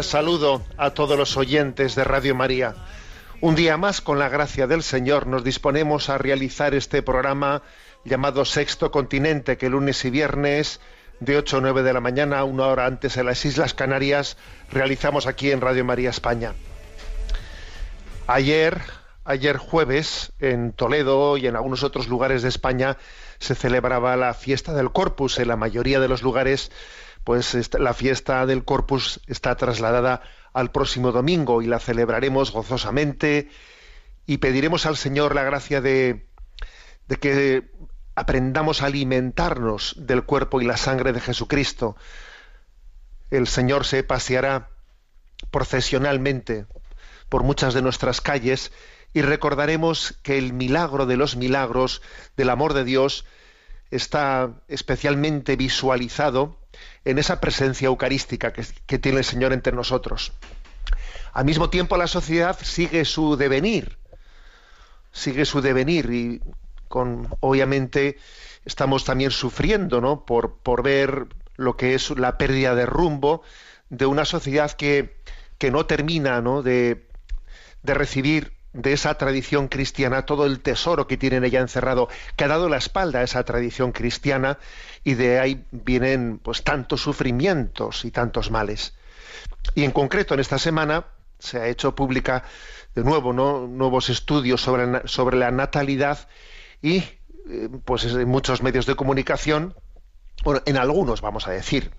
Saludo a todos los oyentes de Radio María. Un día más, con la gracia del Señor, nos disponemos a realizar este programa llamado Sexto Continente, que lunes y viernes de 8 a 9 de la mañana, una hora antes en las Islas Canarias, realizamos aquí en Radio María España. Ayer, ayer jueves, en Toledo y en algunos otros lugares de España, se celebraba la fiesta del Corpus. En la mayoría de los lugares, pues la fiesta del Corpus está trasladada al próximo domingo y la celebraremos gozosamente y pediremos al Señor la gracia de, de que aprendamos a alimentarnos del cuerpo y la sangre de Jesucristo. El Señor se paseará procesionalmente por muchas de nuestras calles y recordaremos que el milagro de los milagros del amor de Dios está especialmente visualizado en esa presencia eucarística que, tiene el Señor entre nosotros. Al mismo tiempo la sociedad sigue su devenir, sigue su devenir y con obviamente estamos también sufriendo, ¿no? Por, por ver lo que es la pérdida de rumbo de una sociedad que, que no termina, ¿no? De, de recibir de esa tradición cristiana todo el tesoro que tiene en ella encerrado, que ha dado la espalda a esa tradición cristiana y de ahí vienen pues tantos sufrimientos y tantos males. Y en concreto en esta semana se ha hecho pública de nuevo ¿no? nuevos estudios sobre, sobre la natalidad y eh, pues en muchos medios de comunicación, bueno, en algunos vamos a decir,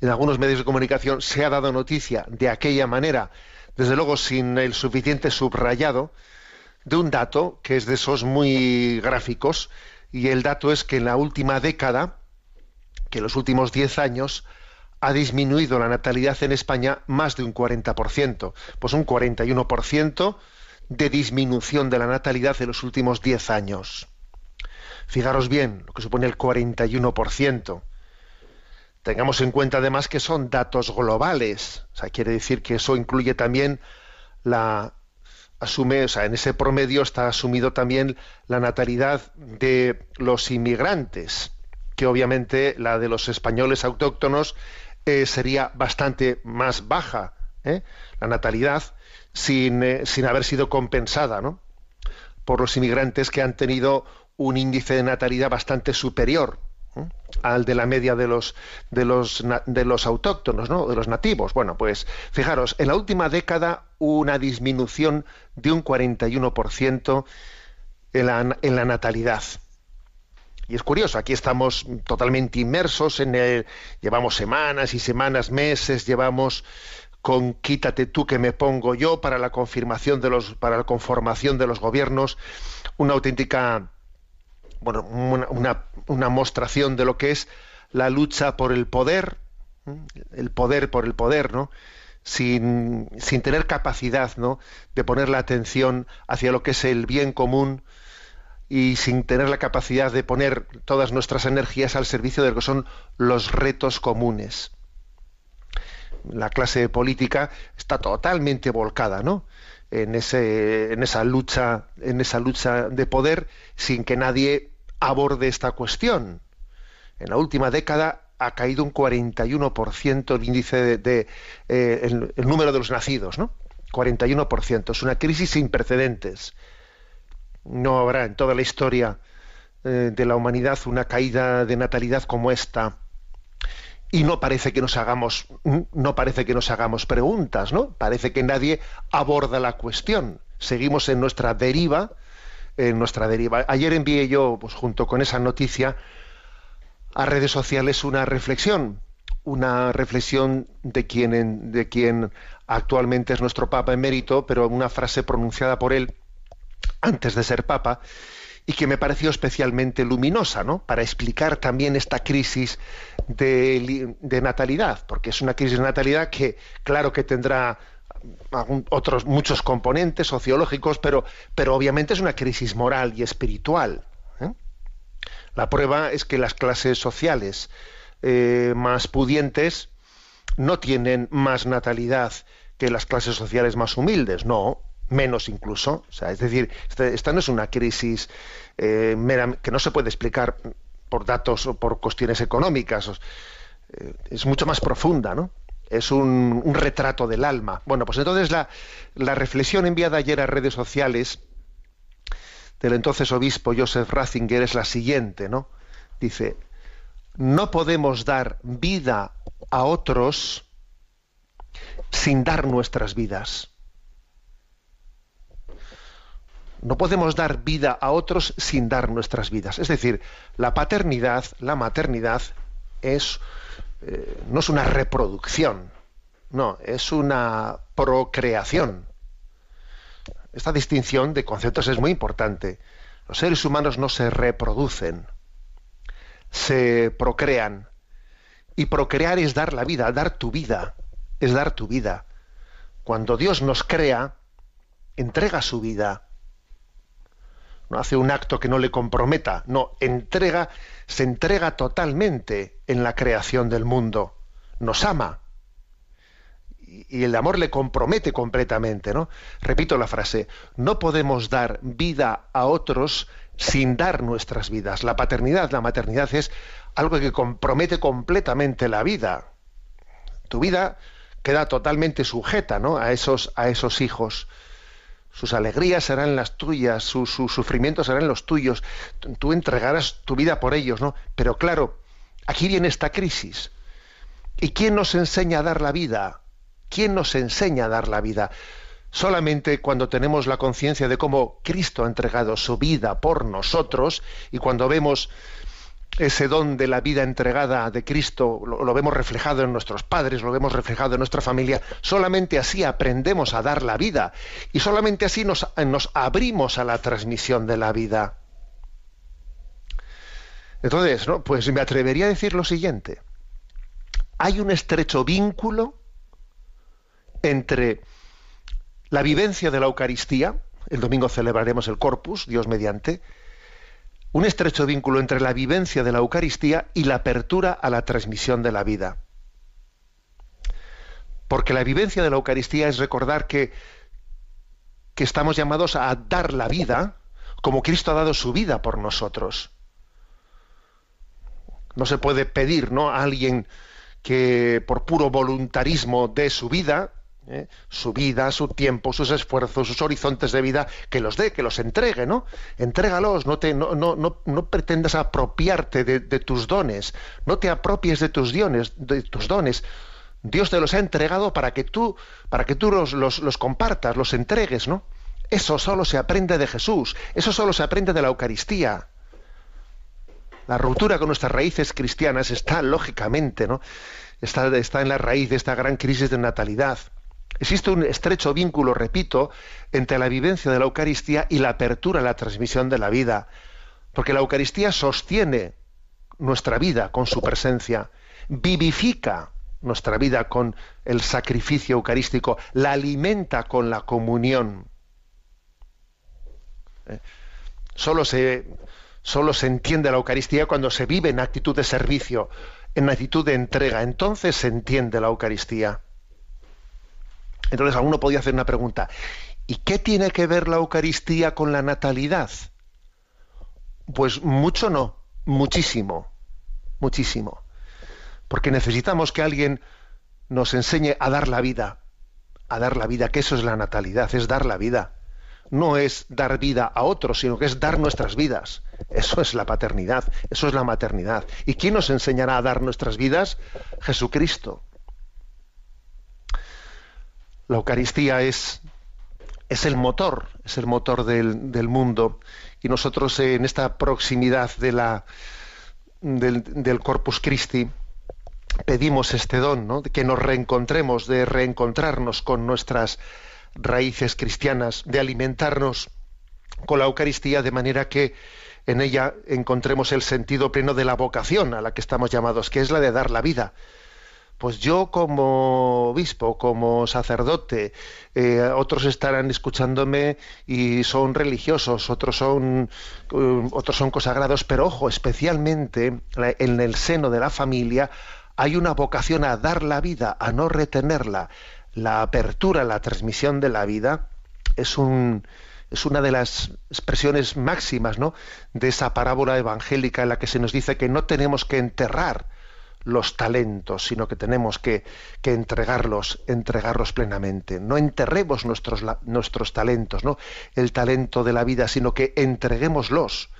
en algunos medios de comunicación se ha dado noticia de aquella manera, desde luego sin el suficiente subrayado, de un dato que es de esos muy gráficos, y el dato es que en la última década, que en los últimos 10 años, ha disminuido la natalidad en España más de un 40%, pues un 41% de disminución de la natalidad en los últimos 10 años. Fijaros bien lo que supone el 41%. Tengamos en cuenta además que son datos globales, o sea, quiere decir que eso incluye también la asume, o sea, en ese promedio está asumido también la natalidad de los inmigrantes, que obviamente la de los españoles autóctonos eh, sería bastante más baja, ¿eh? la natalidad, sin, eh, sin haber sido compensada, ¿no? por los inmigrantes que han tenido un índice de natalidad bastante superior al de la media de los de los de los autóctonos, ¿no? de los nativos. Bueno, pues fijaros, en la última década una disminución de un 41% en la, en la natalidad. Y es curioso, aquí estamos totalmente inmersos en el, llevamos semanas y semanas, meses, llevamos con quítate tú que me pongo yo para la confirmación de los para la conformación de los gobiernos, una auténtica bueno, una, una, mostración de lo que es la lucha por el poder, ¿m? el poder por el poder, ¿no? Sin, sin tener capacidad, ¿no? De poner la atención hacia lo que es el bien común y sin tener la capacidad de poner todas nuestras energías al servicio de lo que son los retos comunes. La clase política está totalmente volcada, ¿no? En, ese, en esa lucha, en esa lucha de poder, sin que nadie aborde esta cuestión. En la última década ha caído un 41% el índice de, eh, el, número de los nacidos, ¿no? 41%. Es una crisis sin precedentes. No habrá en toda la historia eh, de la humanidad una caída de natalidad como esta. y no parece que nos hagamos no parece que nos hagamos preguntas no parece que nadie aborda la cuestión seguimos en nuestra deriva en nuestra deriva ayer envié yo pues junto con esa noticia a redes sociales una reflexión una reflexión de quien de quien actualmente es nuestro papa emérito pero una frase pronunciada por él antes de ser papa y que me pareció especialmente luminosa, ¿no? Para explicar también esta crisis de, natalidad, porque es una crisis de natalidad que, claro que tendrá otros muchos componentes sociológicos, pero, pero obviamente es una crisis moral y espiritual. ¿eh? La prueba es que las clases sociales eh, más pudientes no tienen más natalidad que las clases sociales más humildes, no, menos incluso. O sea, es decir, este, esta, no es una crisis eh, que no se puede explicar por datos o por cuestiones económicas. Es mucho más profunda, ¿no? Es un, retrato del alma. Bueno, pues entonces la, la reflexión enviada ayer a redes sociales del entonces obispo Joseph Ratzinger es la siguiente, ¿no? Dice, no podemos dar vida a otros sin dar nuestras vidas. no podemos dar vida a otros sin dar nuestras vidas. Es decir, la paternidad, la maternidad, es, eh, no es una reproducción, no, es una procreación. Esta distinción de conceptos es muy importante. Los seres humanos no se reproducen, se procrean. Y procrear es dar la vida, dar tu vida, es dar tu vida. Cuando Dios nos crea, entrega su vida no hace un acto que no le comprometa, no, entrega, se entrega totalmente en la creación del mundo, nos ama. Y el amor le compromete completamente, ¿no? Repito la frase, no podemos dar vida a otros sin dar nuestras vidas. La paternidad, la maternidad es algo que compromete completamente la vida. Tu vida queda totalmente sujeta, ¿no? a esos a esos hijos sus alegrías serán las tuyas, sus sufrimientos serán los tuyos, tú entregarás tu vida por ellos, ¿no? Pero claro, aquí viene esta crisis. ¿Y quién nos enseña a dar la vida? ¿Quién nos enseña a dar la vida? Solamente cuando tenemos la conciencia de cómo Cristo ha entregado su vida por nosotros y cuando vemos ese don de la vida entregada de Cristo lo, vemos reflejado en nuestros padres, lo vemos reflejado en nuestra familia. Solamente así aprendemos a dar la vida y solamente así nos, nos abrimos a la transmisión de la vida. Entonces, ¿no? pues me atrevería a decir lo siguiente. Hay un estrecho vínculo entre la vivencia de la Eucaristía, el domingo celebraremos el Corpus, Dios mediante, un estrecho vínculo entre la vivencia de la Eucaristía y la apertura a la transmisión de la vida. Porque la vivencia de la Eucaristía es recordar que, que estamos llamados a dar la vida como Cristo ha dado su vida por nosotros. No se puede pedir ¿no? a alguien que por puro voluntarismo dé su vida, ¿eh? su vida, su tiempo, sus esfuerzos, sus horizontes de vida, que los dé, que los entregue, ¿no? Entrégalos, no, te, no, no, no, pretendas apropiarte de, tus dones, no te apropies de tus, dones, de tus dones. Dios te los ha entregado para que tú, para que tú los, los, los compartas, los entregues, ¿no? Eso solo se aprende de Jesús, eso solo se aprende de la Eucaristía. La ruptura con nuestras raíces cristianas está lógicamente, ¿no? Está, está en la raíz de esta gran crisis de natalidad. Existe un estrecho vínculo, repito, entre la vivencia de la Eucaristía y la apertura a la transmisión de la vida, porque la Eucaristía sostiene nuestra vida con su presencia, vivifica nuestra vida con el sacrificio eucarístico, la alimenta con la comunión. ¿Eh? Solo se, solo se entiende la Eucaristía cuando se vive en actitud de servicio, en actitud de entrega. Entonces se entiende la Eucaristía. Entonces alguno podía hacer una pregunta, ¿y qué tiene que ver la Eucaristía con la natalidad? Pues mucho no, muchísimo, muchísimo. Porque necesitamos que alguien nos enseñe a dar la vida, a dar la vida, que eso es la natalidad, es dar la vida. no es dar vida a otros, sino que es dar nuestras vidas. Eso es la paternidad, eso es la maternidad. ¿Y quién nos enseñará a dar nuestras vidas? Jesucristo. La Eucaristía es, es el motor, es el motor del, mundo. Y nosotros en esta proximidad de la, del, del Corpus Christi pedimos este don, ¿no? que nos reencontremos, de reencontrarnos con nuestras raíces cristianas, de alimentarnos con la Eucaristía de manera que en ella encontremos el sentido pleno de la vocación a la que estamos llamados, que es la de dar la vida. Pues yo como obispo, como sacerdote, eh, otros estarán escuchándome y son religiosos, otros son, eh, otros son consagrados, pero ojo, especialmente en el seno de la familia hay una vocación a dar la vida, a no retenerla. La apertura, la transmisión de la vida es un es una de las expresiones máximas, ¿no? de esa parábola evangélica en la que se nos dice que no tenemos que enterrar los talentos, sino que tenemos que, que entregarlos, entregarlos plenamente. No enterremos nuestros, nuestros talentos, ¿no? El talento de la vida, sino que entreguémoslos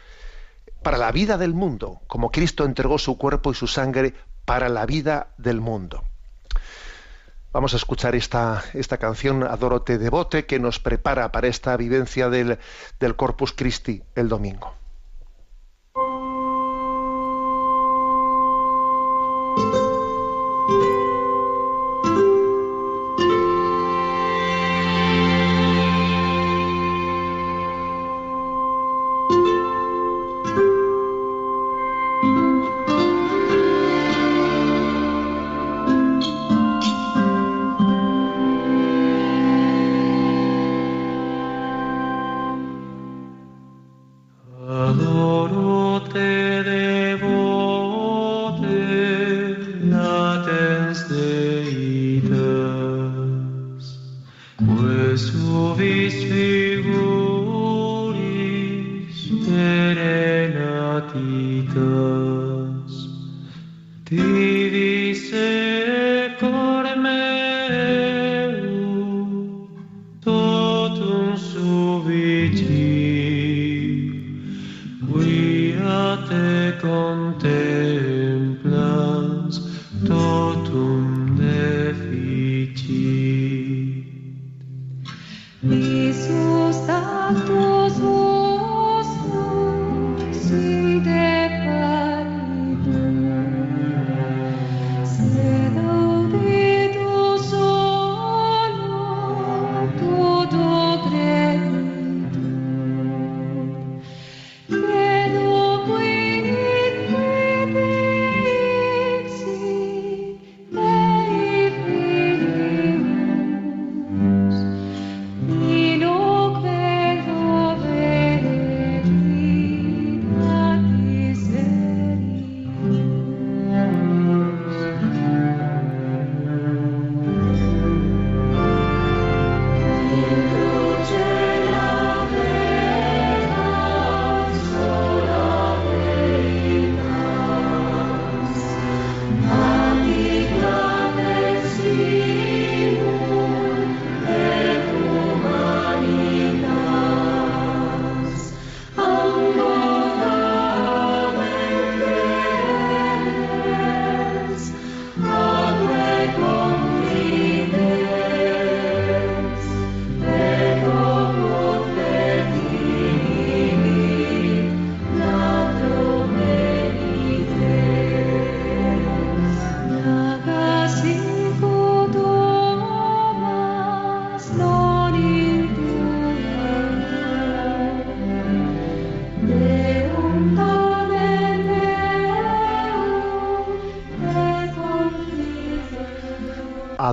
para la vida del mundo, como Cristo entregó su cuerpo y su sangre para la vida del mundo. Vamos a escuchar esta, esta canción Adorote Devote que nos prepara para esta vivencia del, del Corpus Christi el domingo.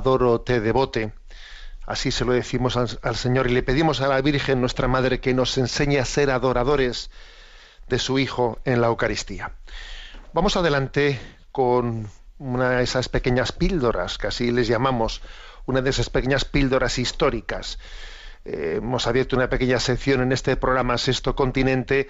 Adoro te devote. Así se lo decimos al, Señor y le pedimos a la Virgen, nuestra Madre, que nos enseñe a ser adoradores de su Hijo en la Eucaristía. Vamos adelante con una de esas pequeñas píldoras, que así les llamamos, una de esas pequeñas píldoras históricas. Eh, hemos abierto una pequeña sección en este programa Sexto Continente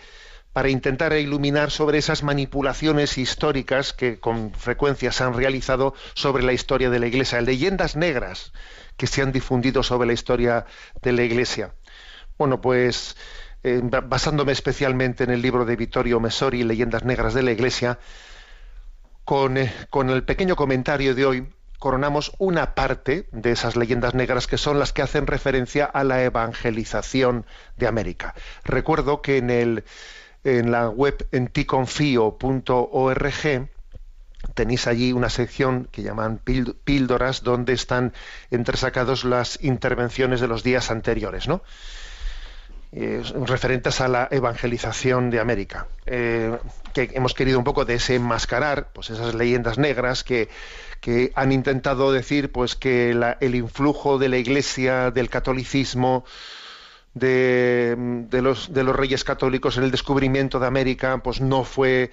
para intentar iluminar sobre esas manipulaciones históricas que con frecuencia se han realizado sobre la historia de la Iglesia, leyendas negras que se han difundido sobre la historia de la Iglesia. Bueno, pues eh, ba- basándome especialmente en el libro de Vittorio Messori, Leyendas Negras de la Iglesia, eh, con el pequeño comentario de hoy, coronamos una parte de esas leyendas negras que son las que hacen referencia a la evangelización de América. Recuerdo que en, el, en la web enticonfio.org tenéis allí una sección que llaman píld- píldoras donde están entresacados las intervenciones de los días anteriores, ¿no? Referentes a la evangelización de América, eh, que hemos querido un poco desenmascarar pues esas leyendas negras que, que han intentado decir pues que el influjo de la Iglesia, del catolicismo, de, los, de los reyes católicos en el descubrimiento de América, pues no fue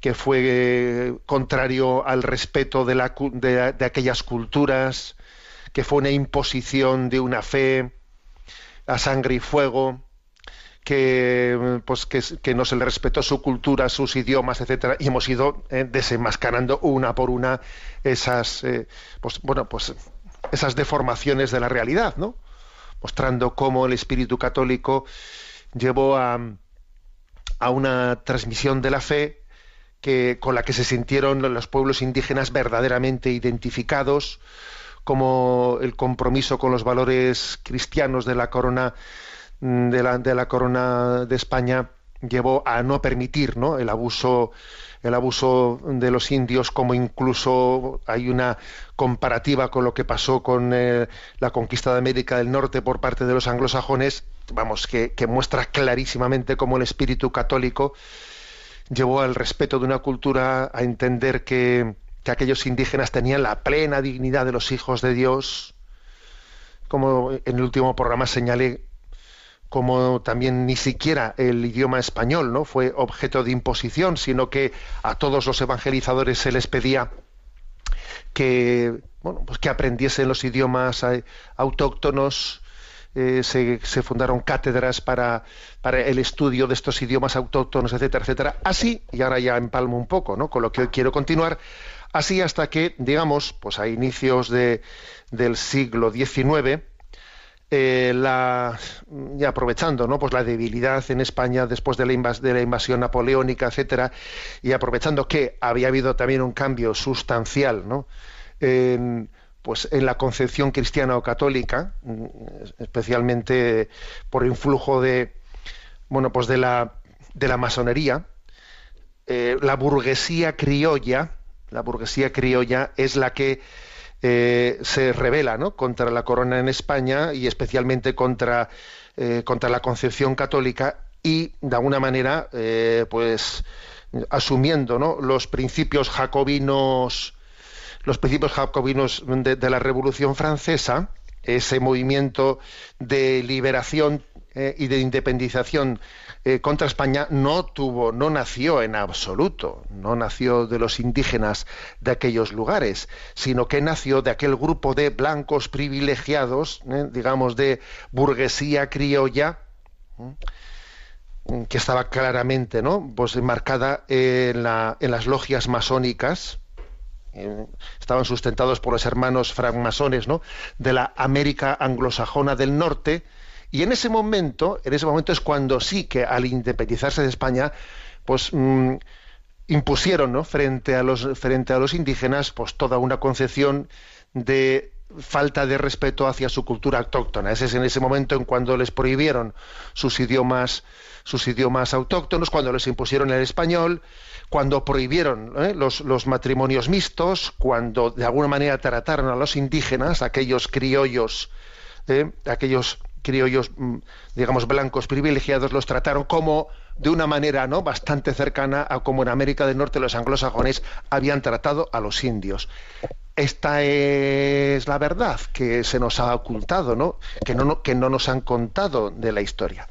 que fue eh, contrario al respeto de, aquellas culturas, que fue una imposición de una fe a sangre y fuego, que pues que, que no se le respetó su cultura, sus idiomas, etcétera, y hemos ido eh, desenmascarando una por una esas eh, pues bueno pues esas deformaciones de la realidad, ¿no? Mostrando cómo el espíritu católico llevó a, una transmisión de la fe que, con la que se sintieron los pueblos indígenas verdaderamente identificados, como el compromiso con los valores cristianos de la corona mm, de la corona de España llevó a no permitir el abuso el abuso de los indios como incluso hay una comparativa con lo que pasó con eh, la conquista de América del Norte por parte de los anglosajones vamos que, que muestra clarísimamente cómo el espíritu católico llevó al respeto de una cultura a entender que, que aquellos indígenas tenían la plena dignidad de los hijos de Dios como en el último programa señalé como también ni siquiera el idioma español no fue objeto de imposición, sino que a todos los evangelizadores se les pedía que bueno pues que aprendiesen los idiomas eh, autóctonos eh, se, se fundaron cátedras para, para el estudio de estos idiomas autóctonos, etcétera, etcétera. Así, y ahora ya empalmo un poco ¿no? con lo que hoy quiero continuar, así hasta que, digamos, pues a inicios de, del siglo XIX, eh, la, y aprovechando ¿no? pues la debilidad en España después de la, de la invasión napoleónica, etcétera, y aprovechando que había habido también un cambio sustancial ¿no? en, pues, en la concepción cristiana o católica, mm, especialmente por influjo de bueno pues de la de la masonería, eh, la burguesía criolla, la burguesía criolla es la que eh, se revela contra la corona en España y especialmente contra, eh, contra la concepción católica y de alguna manera eh, pues asumiendo los principios jacobinos los principios jacobinos de la Revolución Francesa ese movimiento de liberación eh, y de independización eh, contra España no tuvo, no nació en absoluto, no nació de los indígenas de aquellos lugares, sino que nació de aquel grupo de blancos privilegiados, eh, digamos de burguesía criolla, ¿eh? que estaba claramente, ¿no? Pues marcada en, en las logias masónicas, estaban sustentados por los hermanos francmasones ¿no? de la América anglosajona del norte y en ese momento en ese momento es cuando sí que al independizarse de España pues mm, impusieron ¿no? frente a los frente a los indígenas pues toda una concepción de falta de respeto hacia su cultura autóctona. Ese es en ese momento en cuando les prohibieron sus idiomas sus idiomas autóctonos, cuando les impusieron el español, cuando prohibieron ¿eh? los, los matrimonios mixtos, cuando de alguna manera trataron a los indígenas, aquellos criollos, ¿eh? aquellos criollos, mm, digamos, blancos privilegiados, los trataron como de una manera no bastante cercana a como en América del Norte los anglosajones habían tratado a los indios. Esta es la verdad que se nos ha ocultado, ¿no? Que no, que no nos han contado de la historia.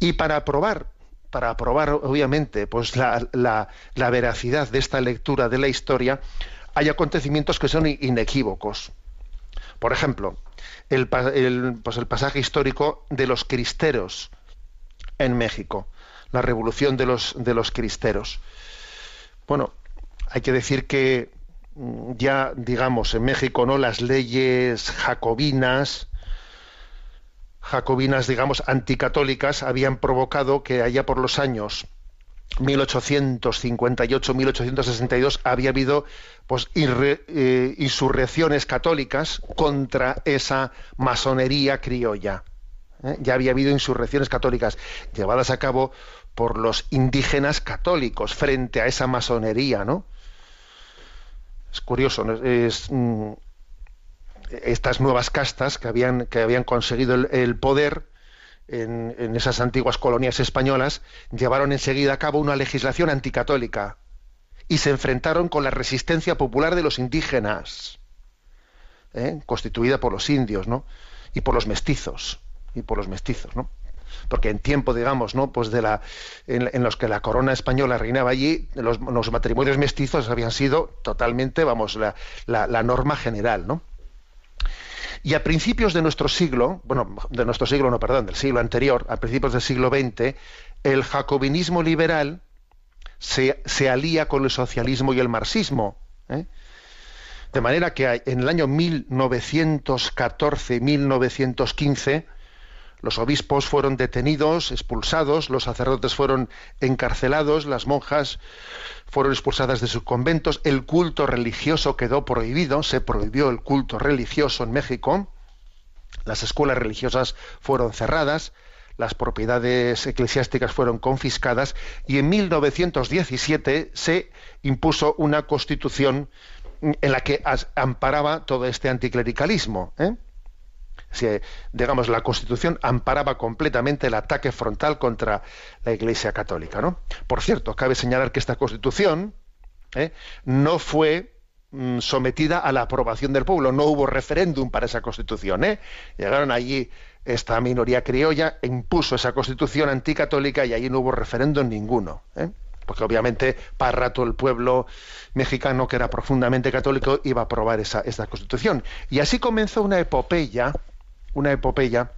Y para probar, para probar obviamente pues la, la- veracidad de esta lectura de la historia, hay acontecimientos que son inequívocos. Por ejemplo, el, el, pues el pasaje histórico de los cristeros en México, la revolución de los, de los cristeros. Bueno, hay que decir que mm, ya, digamos, en México, ¿no? Las leyes jacobinas jacobinas, digamos, anticatólicas, habían provocado que allá por los años 1858-1862 había habido pues, irre- eh, insurrecciones católicas contra esa masonería criolla. ¿eh? Ya había habido insurrecciones católicas llevadas a cabo por los indígenas católicos frente a esa masonería, ¿no? Es curioso, ¿no? Mm, estas nuevas castas que habían, que habían conseguido el poder en, en esas antiguas colonias españolas llevaron enseguida a cabo una legislación anticatólica y se enfrentaron con la resistencia popular de los indígenas, ¿eh? constituida por los indios, ¿no? Y por los mestizos, y por los mestizos, ¿no? Porque en tiempo, digamos, ¿no? Pues de la, en, los que la corona española reinaba allí, los, los matrimonios mestizos habían sido totalmente, vamos, la, la- la norma general, ¿no? Y a principios de nuestro siglo, bueno, de nuestro siglo, no, perdón, del siglo anterior, a principios del siglo XX, el jacobinismo liberal se, alía con el socialismo y el marxismo. ¿eh? De manera que en el año 1914-1915 los obispos fueron detenidos, expulsados, los sacerdotes fueron encarcelados, las monjas fueron expulsadas de sus conventos, el culto religioso quedó prohibido, se prohibió el culto religioso en México, las escuelas religiosas fueron cerradas, las propiedades eclesiásticas fueron confiscadas y en 1917 se impuso una constitución en la que amparaba todo este anticlericalismo. ¿eh? Si, digamos, la Constitución amparaba completamente el ataque frontal contra la Iglesia Católica. ¿no? Por cierto, cabe señalar que esta Constitución ¿eh? no fue mm, sometida a la aprobación del pueblo, no hubo referéndum para esa Constitución. ¿eh? Llegaron allí esta minoría criolla, impuso esa Constitución anticatólica y allí no hubo referéndum ninguno. ¿eh? Porque obviamente para rato el pueblo mexicano, que era profundamente católico, iba a aprobar esa, esa Constitución. Y así comenzó una epopeya, una epopeya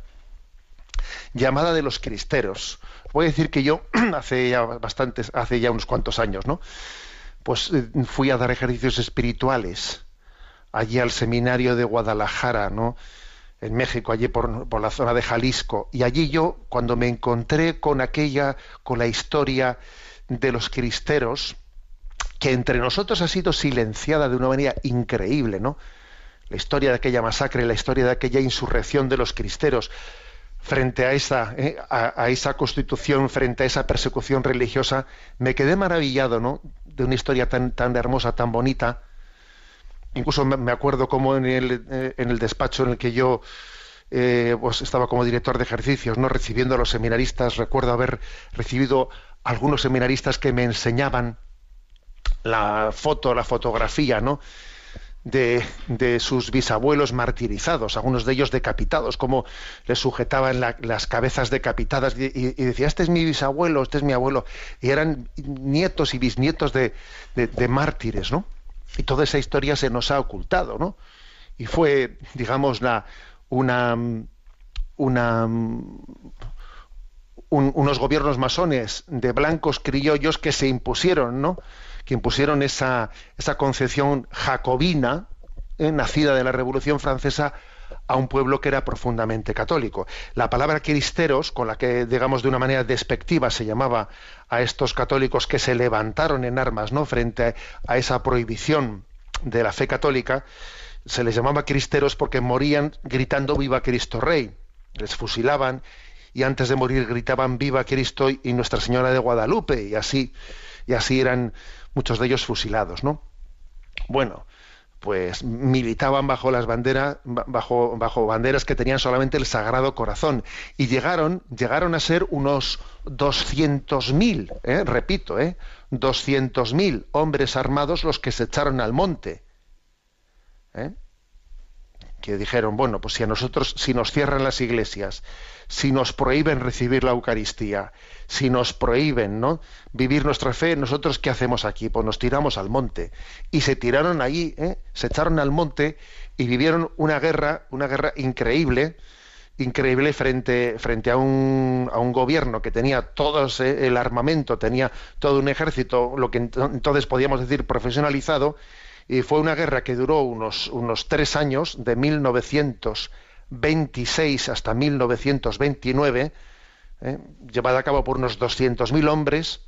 llamada de los cristeros. Voy a decir que yo hace ya bastantes, hace ya unos cuantos años, ¿no? Pues eh, fui a dar ejercicios espirituales allí al seminario de Guadalajara, ¿no? En México, allí por, por la zona de Jalisco. Y allí yo, cuando me encontré con aquella, con la historia de los cristeros, que entre nosotros ha sido silenciada de una manera increíble, ¿no? La historia de aquella masacre, la historia de aquella insurrección de los cristeros frente a esa, eh, a, esa constitución, frente a esa persecución religiosa, me quedé maravillado, ¿no? De una historia tan, tan hermosa, tan bonita. Incluso me, me acuerdo como en el, eh, en el despacho en el que yo eh, pues estaba como director de ejercicios, ¿no? Recibiendo a los seminaristas, recuerdo haber recibido algunos seminaristas que me enseñaban la foto, la fotografía, ¿no? De, sus bisabuelos martirizados, algunos de ellos decapitados, como les sujetaban la- las cabezas decapitadas y decía, este es mi bisabuelo, este es mi abuelo, y eran nietos y bisnietos de, de- de mártires, ¿no? Y toda esa historia se nos ha ocultado, ¿no? Y fue, digamos, la, una, una, un- unos gobiernos masones de blancos criollos que se impusieron, ¿no? Que impusieron esa, esa concepción jacobina, eh, nacida de la Revolución Francesa, a un pueblo que era profundamente católico. La palabra cristeros, con la que, digamos, de una manera despectiva se llamaba a estos católicos que se levantaron en armas, ¿no? Frente a esa prohibición de la fe católica, se les llamaba cristeros porque morían gritando viva Cristo Rey. Les fusilaban y antes de morir gritaban viva Cristo y Nuestra Señora de Guadalupe y así y así eran muchos de ellos fusilados, ¿no? Bueno, pues militaban bajo las banderas bajo banderas que tenían solamente el Sagrado Corazón y llegaron llegaron a ser unos 200.000, ¿eh? repito, ¿eh? 200.000 hombres armados los que se echaron al monte. ¿eh? Que dijeron, bueno, pues si a nosotros, si nos cierran las iglesias, si nos prohíben recibir la Eucaristía, si nos prohíben, ¿no? Vivir nuestra fe, nosotros qué hacemos aquí? Pues nos tiramos al monte. Y se tiraron allí, ¿eh? se echaron al monte y vivieron una guerra, una guerra increíble, increíble frente, frente a un, a un gobierno que tenía todo ese- el armamento, tenía todo un ejército, lo que ent- entonces podíamos decir profesionalizado, y fue una guerra que duró unos, unos tres años, de 26 hasta 1929, ¿eh? llevada a cabo por unos 200.000 hombres,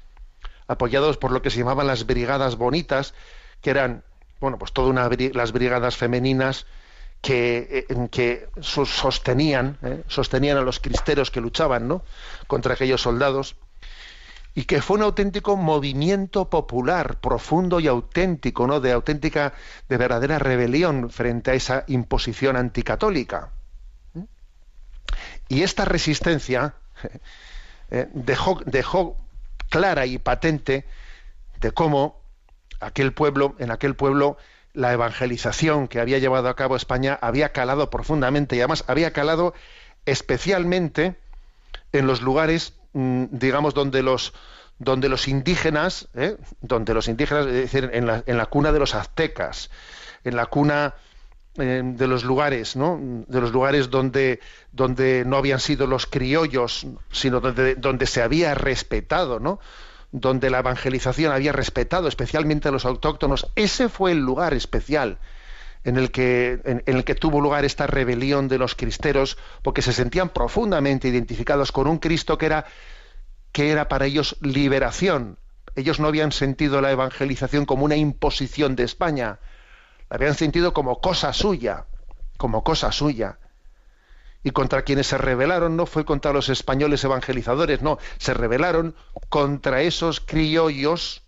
apoyados por lo que se llamaban las brigadas bonitas, que eran, bueno, pues todas las brigadas femeninas que, eh, que sos- sostenían, ¿eh? sostenían a los cristeros que luchaban, ¿no? contra aquellos soldados y que fue un auténtico movimiento popular, profundo y auténtico, ¿no? De auténtica, de verdadera rebelión frente a esa imposición anticatólica. Y esta resistencia eh, dejó, dejó clara y patente de cómo aquel pueblo, en aquel pueblo, la evangelización que había llevado a cabo España había calado profundamente y además había calado especialmente en los lugares, mm, digamos, donde los donde los indígenas, ¿eh? donde los indígenas, es decir, en la, en la cuna de los aztecas, en la cuna eh, de los lugares, ¿no? De los lugares donde, donde no habían sido los criollos, sino donde, donde se había respetado, ¿no? Donde la evangelización había respetado especialmente a los autóctonos. Ese fue el lugar especial en el que, en, el que tuvo lugar esta rebelión de los cristeros, porque se sentían profundamente identificados con un Cristo que era, que era para ellos liberación. Ellos no habían sentido la evangelización como una imposición de España, la habían sentido como cosa suya, como cosa suya. Y contra quienes se rebelaron no fue contra los españoles evangelizadores, no, se rebelaron contra esos criollos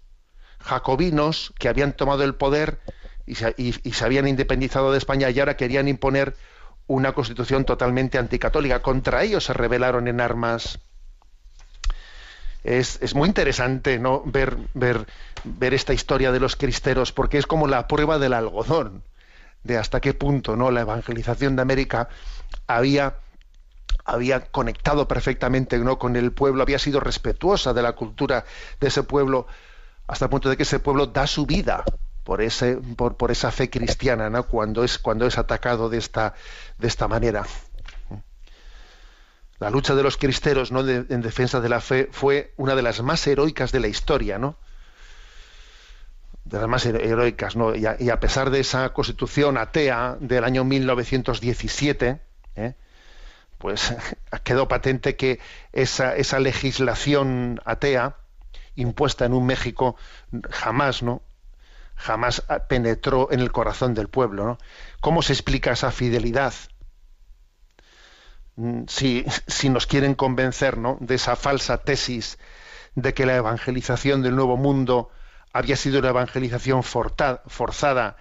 jacobinos que habían tomado el poder y se, se habían independizado de España y ahora querían imponer una constitución totalmente anticatólica. Contra ellos se rebelaron en armas. Es, es muy interesante ¿no? ver, ver, ver esta historia de los cristeros, porque es como la prueba del algodón, de hasta qué punto ¿no? la evangelización de América había, había conectado perfectamente ¿no? con el pueblo, había sido respetuosa de la cultura de ese pueblo, hasta el punto de que ese pueblo da su vida por, ese, por, por esa fe cristiana, ¿no? cuando, es, cuando es atacado de esta, de esta manera. La lucha de los cristeros ¿no? en defensa de la fe fue una de las más heroicas de la historia, ¿no? De las más hero- heroicas, ¿no? Y a, y a pesar de esa constitución atea del año 1917, ¿eh? pues quedó patente que esa, esa legislación atea impuesta en un México jamás, ¿no? Jamás penetró en el corazón del pueblo. ¿Cómo se explica esa fidelidad? Mm, Si, si nos quieren convencer ¿no? de esa falsa tesis de que la evangelización del Nuevo Mundo había sido una evangelización forzada,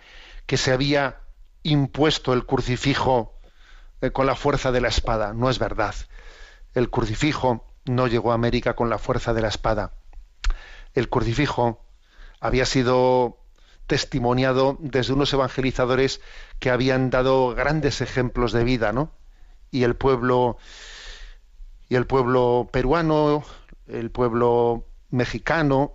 que se había impuesto el crucifijo eh, con la fuerza de la espada. No es verdad. El crucifijo no llegó a América con la fuerza de la espada. El crucifijo había sido testimoniado desde unos evangelizadores que habían dado grandes ejemplos de vida, ¿no? Y el pueblo y el pueblo peruano, el pueblo mexicano,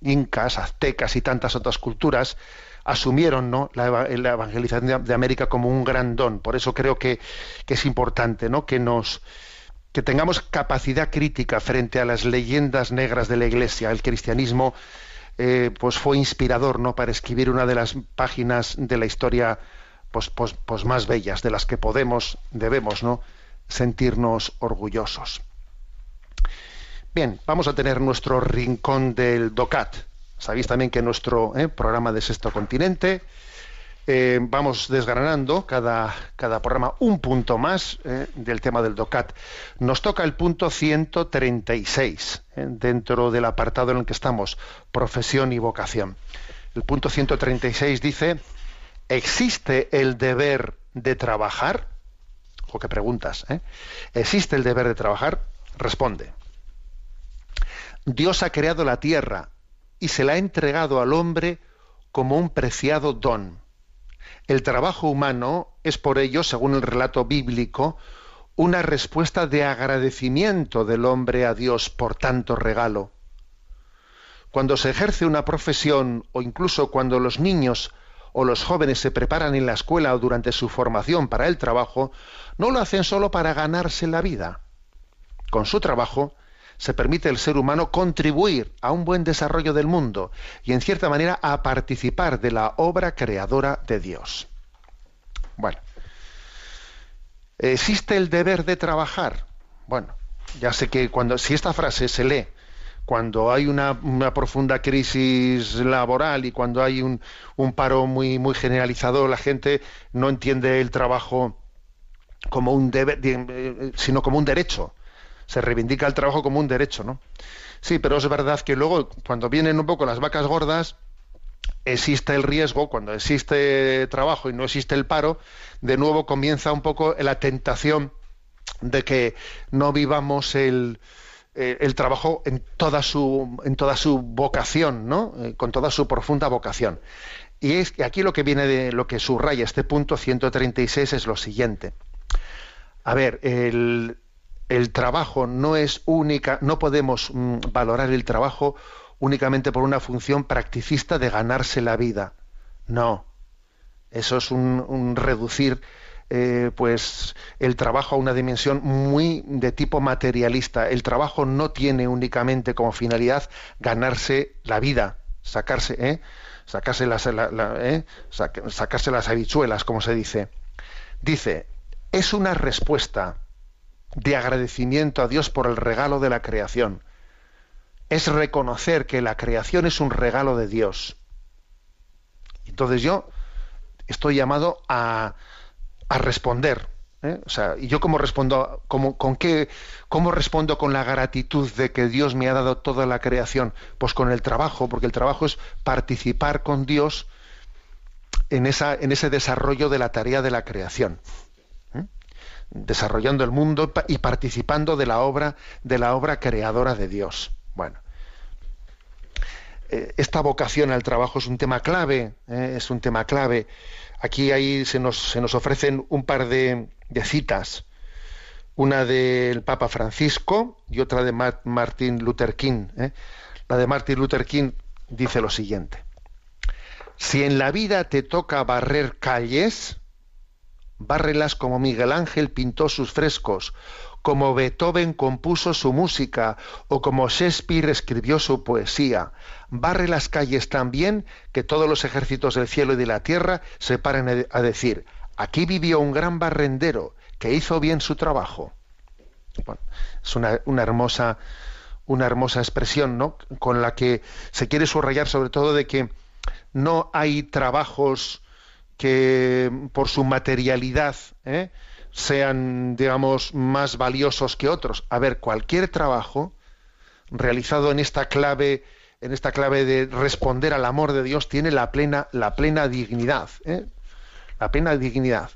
incas, aztecas y tantas otras culturas asumieron ¿no? la, eva- la evangelización de, de América como un gran don. Por eso creo que, que es importante ¿no? que nos que tengamos capacidad crítica frente a las leyendas negras de la Iglesia. El cristianismo eh, pues fue inspirador ¿no? para escribir una de las páginas de la historia pues, pues, pues más bellas, de las que podemos, debemos ¿no? sentirnos orgullosos. Bien, vamos a tener nuestro rincón del DOCAT. Sabéis también que nuestro eh, programa de Sexto Continente eh, vamos desgranando cada, cada programa un punto más eh, del tema del DOCAT. Nos toca el punto 136 eh, dentro del apartado en el que estamos, profesión y vocación. El punto 136 dice, ¿existe el deber de trabajar? O qué preguntas. ¿Existe el deber de trabajar? Responde. Dios ha creado la tierra y se la ha entregado al hombre como un preciado don. El trabajo humano es por ello, según el relato bíblico, una respuesta de agradecimiento del hombre a Dios por tanto regalo. Cuando se ejerce una profesión o incluso cuando los niños o los jóvenes se preparan en la escuela o durante su formación para el trabajo, no lo hacen solo para ganarse la vida. Con su trabajo se permite al ser humano contribuir a un buen desarrollo del mundo y en cierta manera a participar de la obra creadora de Dios. Bueno, ¿Existe el deber de trabajar? Bueno, ya sé que cuando si esta frase se lee cuando hay una, profunda crisis laboral y cuando hay un, un paro muy muy generalizado, la gente no entiende el trabajo como un deber, de- sino como un derecho. Se reivindica el trabajo como un derecho, ¿no? Sí, pero es verdad que luego, cuando vienen un poco las vacas gordas, existe el riesgo, cuando existe trabajo y no existe el paro, de nuevo comienza un poco la tentación de que no vivamos el, eh, trabajo en toda su en toda su vocación, ¿no? Eh, con toda su profunda vocación. Y es que aquí lo que viene de lo que subraya este punto 136 es lo siguiente. A ver, el, el trabajo no es única, no podemos mm, valorar el trabajo únicamente por una función practicista de ganarse la vida. No. Eso es un, reducir eh, pues el trabajo a una dimensión muy de tipo materialista. El trabajo no tiene únicamente como finalidad ganarse la vida, sacarse, ¿eh? sacarse las, la- ¿eh? Sac- sacarse las habichuelas, como se dice. Dice, es una respuesta de agradecimiento a Dios por el regalo de la creación. Es reconocer que la creación es un regalo de Dios. Entonces yo estoy llamado a, responder. ¿eh? O sea, ¿y yo cómo respondo? ¿Cómo, con qué, ¿Cómo respondo con la gratitud de que Dios me ha dado toda la creación? Pues con el trabajo, porque el trabajo es participar con Dios en, esa, en ese desarrollo de la tarea de la creación. Desarrollando el mundo y participando de la obra, de la obra creadora de Dios. Bueno eh, esta vocación al trabajo es un tema clave, eh, es un tema clave. Aquí ahí se nos, se nos ofrecen un par de, citas, una del Papa Francisco y otra de Ma- Martin Luther King. eh. La de Martin Luther King dice lo siguiente: Si en la vida te toca barrer calles, bárrelas como Miguel Ángel pintó sus frescos, como Beethoven compuso su música o como Shakespeare escribió su poesía. Barre las calles tan bien que todos los ejércitos del cielo y de la tierra se paren a- decir, aquí vivió un gran barrendero que hizo bien su trabajo. Bueno, es una, una hermosa una hermosa expresión, ¿no? Con la que se quiere subrayar sobre todo de que no hay trabajos que por su materialidad ¿eh? sean, digamos, más valiosos que otros. A ver, cualquier trabajo realizado en esta clave, en esta clave de responder al amor de Dios, tiene la plena, la plena dignidad. ¿eh? La plena dignidad.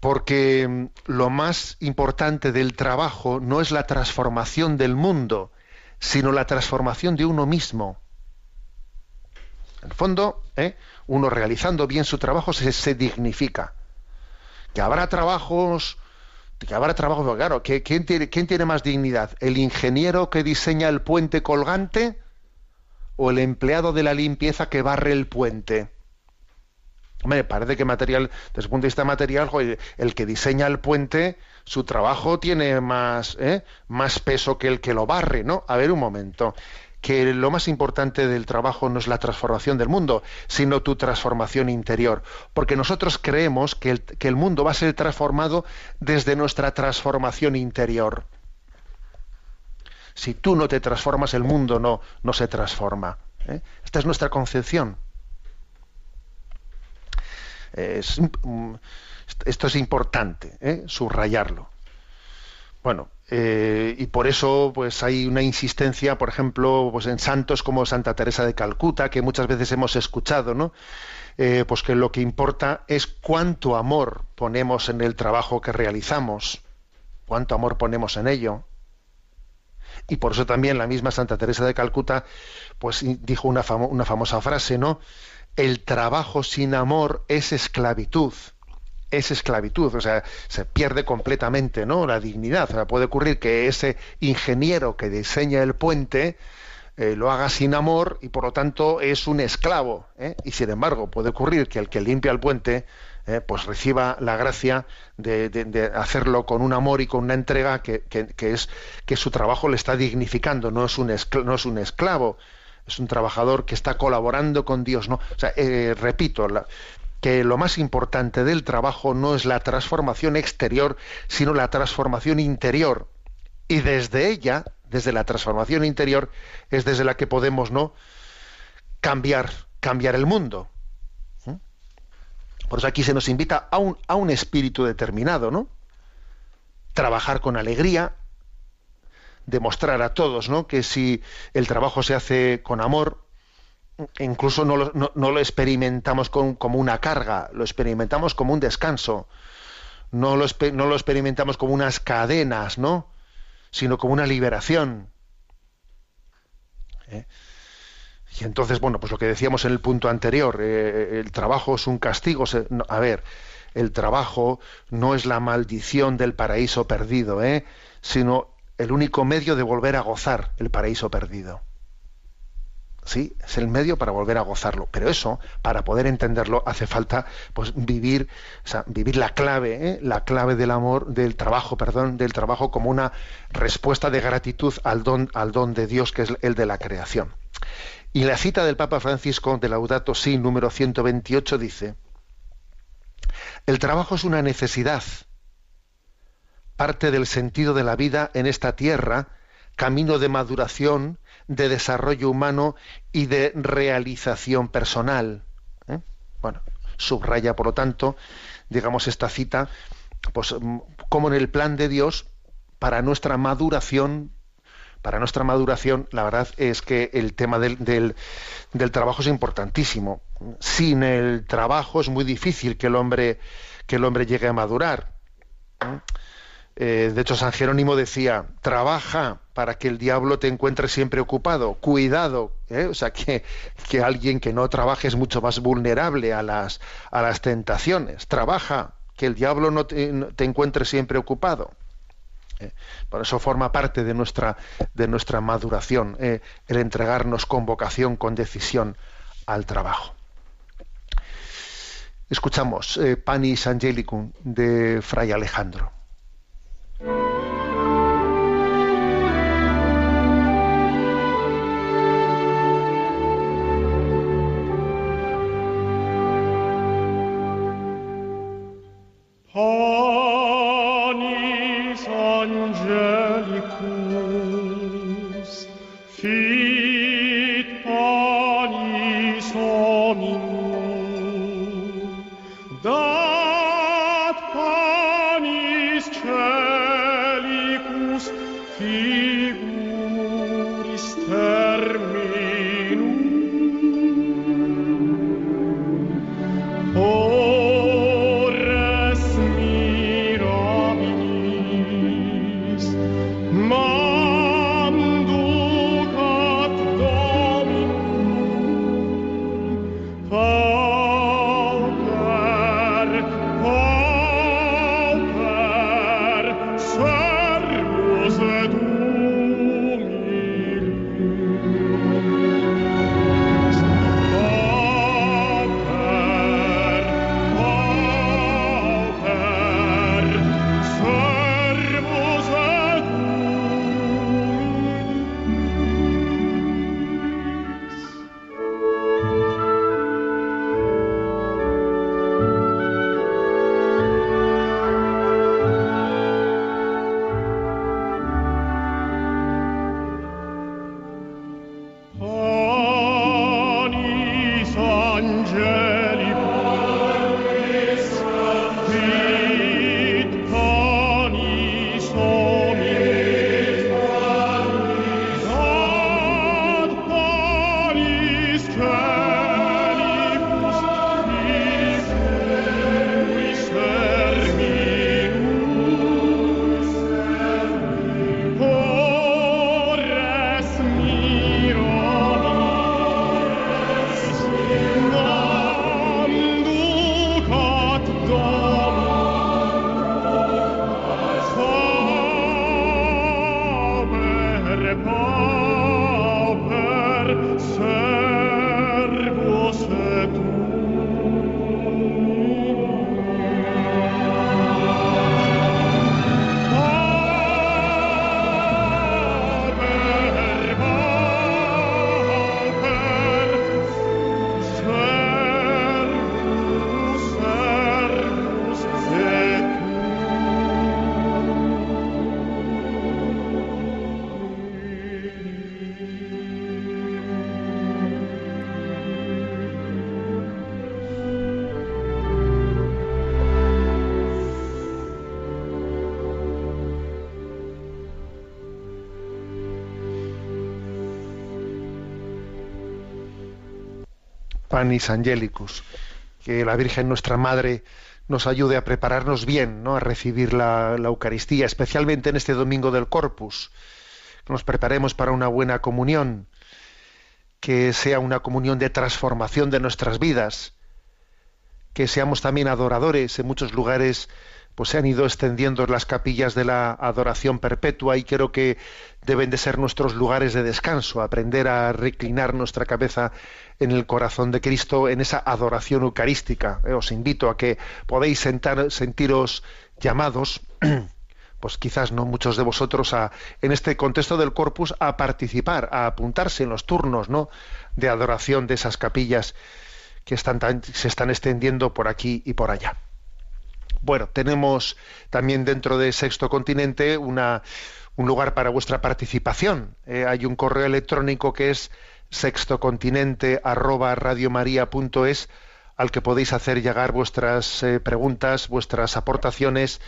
Porque mm, lo más importante del trabajo no es la transformación del mundo, sino la transformación de uno mismo. En el fondo, ¿eh? uno realizando bien su trabajo se, se dignifica. Que habrá trabajos, que habrá trabajos, pero claro, ¿qué- ¿quién tiene, ¿quién tiene más dignidad? ¿El ingeniero que diseña el puente colgante o el empleado de la limpieza que barre el puente? Hombre, parece que material, desde el punto de vista material, el que diseña el puente, su trabajo tiene más, ¿eh? más peso que el que lo barre, ¿no? A ver un momento. Que lo más importante del trabajo no es la transformación del mundo, sino tu transformación interior. Porque nosotros creemos que el, que el mundo va a ser transformado desde nuestra transformación interior. Si tú no te transformas, el mundo no, no se transforma. ¿eh? Esta es nuestra concepción. Mm, esto es importante, ¿eh? subrayarlo. Bueno, eh, y por eso pues hay una insistencia, por ejemplo, pues en santos como Santa Teresa de Calcuta, que muchas veces hemos escuchado, ¿no? Eh, pues que lo que importa es cuánto amor ponemos en el trabajo que realizamos, cuánto amor ponemos en ello. Y por eso también la misma Santa Teresa de Calcuta, pues dijo una, una famosa frase, ¿no? El trabajo sin amor es esclavitud. Es esclavitud, o sea, se pierde completamente, ¿no? La dignidad. O puede ocurrir que ese ingeniero que diseña el puente eh, lo haga sin amor y por lo tanto es un esclavo. ¿eh? Y sin embargo, puede ocurrir que el que limpia el puente eh, pues reciba la gracia de, hacerlo con un amor y con una entrega que, que- es que su trabajo le está dignificando, no es un, escl- no es un esclavo, es un trabajador que está colaborando con Dios. ¿no? O sea, repito, la- que lo más importante del trabajo no es la transformación exterior, sino la transformación interior. Y desde ella, desde la transformación interior, es desde la que podemos no cambiar, cambiar el mundo. ¿Mm? Por eso aquí se nos invita a un, a un espíritu determinado, ¿no? Trabajar con alegría, demostrar a todos, ¿no? Que si el trabajo se hace con amor, incluso no lo, no- lo experimentamos como una carga, lo experimentamos como un descanso. No lo, experimentamos como unas cadenas, ¿no? Sino como una liberación. ¿Eh? Y entonces, bueno, pues lo que decíamos en el punto anterior, eh, el trabajo es un castigo. a ver, el trabajo no es la maldición del paraíso perdido, ¿eh? sino el único medio de volver a gozar el paraíso perdido. Sí, es el medio para volver a gozarlo. Pero eso, para poder entenderlo, hace falta pues vivir, vivir la clave, ¿eh? la clave del amor, del trabajo, perdón, del trabajo como una respuesta de gratitud al don, al don de Dios que es el de la creación. Y la cita del Papa Francisco de Laudato Si, número 128, dice: El trabajo es una necesidad, parte del sentido de la vida en esta tierra, camino de maduración, de desarrollo humano y de realización personal. ¿eh? Bueno, subraya, por lo tanto, digamos, esta cita, pues mm, como en el plan de Dios, para nuestra maduración, para nuestra maduración, la verdad es que el tema del, del- del trabajo es importantísimo. Sin el trabajo es muy difícil que el hombre, que el hombre llegue a madurar. ¿eh? Eh, de hecho, San Jerónimo decía, trabaja para que el diablo te encuentre siempre ocupado, cuidado, ¿eh? o sea, que, que alguien que no trabaje es mucho más vulnerable a las, a las tentaciones, trabaja, que el diablo no te, encuentre siempre ocupado. ¿eh? Por eso forma parte de nuestra, de nuestra maduración, el entregarnos con vocación, con decisión al trabajo. Escuchamos Panis Angelicum de Fray Alejandro. Panis angelicus, Angelicus. Que la Virgen nuestra Madre nos ayude a prepararnos bien, ¿no? A recibir la, la Eucaristía, especialmente en este domingo del Corpus. Que nos preparemos para una buena comunión, que sea una comunión de transformación de nuestras vidas, que seamos también adoradores. En muchos lugares pues se han ido extendiendo las capillas de la adoración perpetua y creo que deben de ser nuestros lugares de descanso, aprender a reclinar nuestra cabeza en el corazón de Cristo en esa adoración eucarística. Eh, os invito a que podéis sentar, sentiros llamados, pues quizás no muchos de vosotros a, en este contexto del corpus a participar, a apuntarse en los turnos, ¿no? de adoración de esas capillas que están se están extendiendo por aquí y por allá. Bueno, tenemos también dentro de Sexto Continente una, un lugar para vuestra participación. Eh, hay un correo electrónico que es sextocontinente@radiomaria.es al que podéis hacer llegar vuestras eh, preguntas, vuestras aportaciones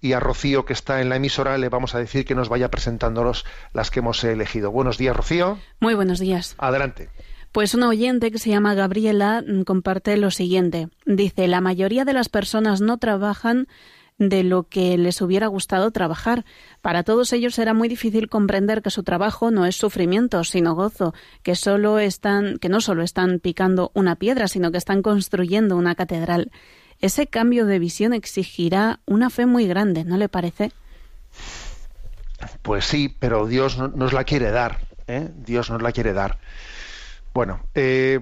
y a Rocío que está en la emisora le vamos a decir que nos vaya presentándolos las que hemos elegido. Buenos días, Rocío. Muy buenos días. Adelante. Pues una oyente que se llama Gabriela mm, comparte lo siguiente. Dice, la mayoría de las personas no trabajan de lo que les hubiera gustado trabajar. Para todos ellos será muy difícil comprender que su trabajo no es sufrimiento, sino gozo, que solo están, que no solo están picando una piedra, sino que están construyendo una catedral. Ese cambio de visión exigirá una fe muy grande, ¿no le parece? Pues sí, pero Dios no- nos la quiere dar. ¿eh? Dios nos la quiere dar. Bueno, eh,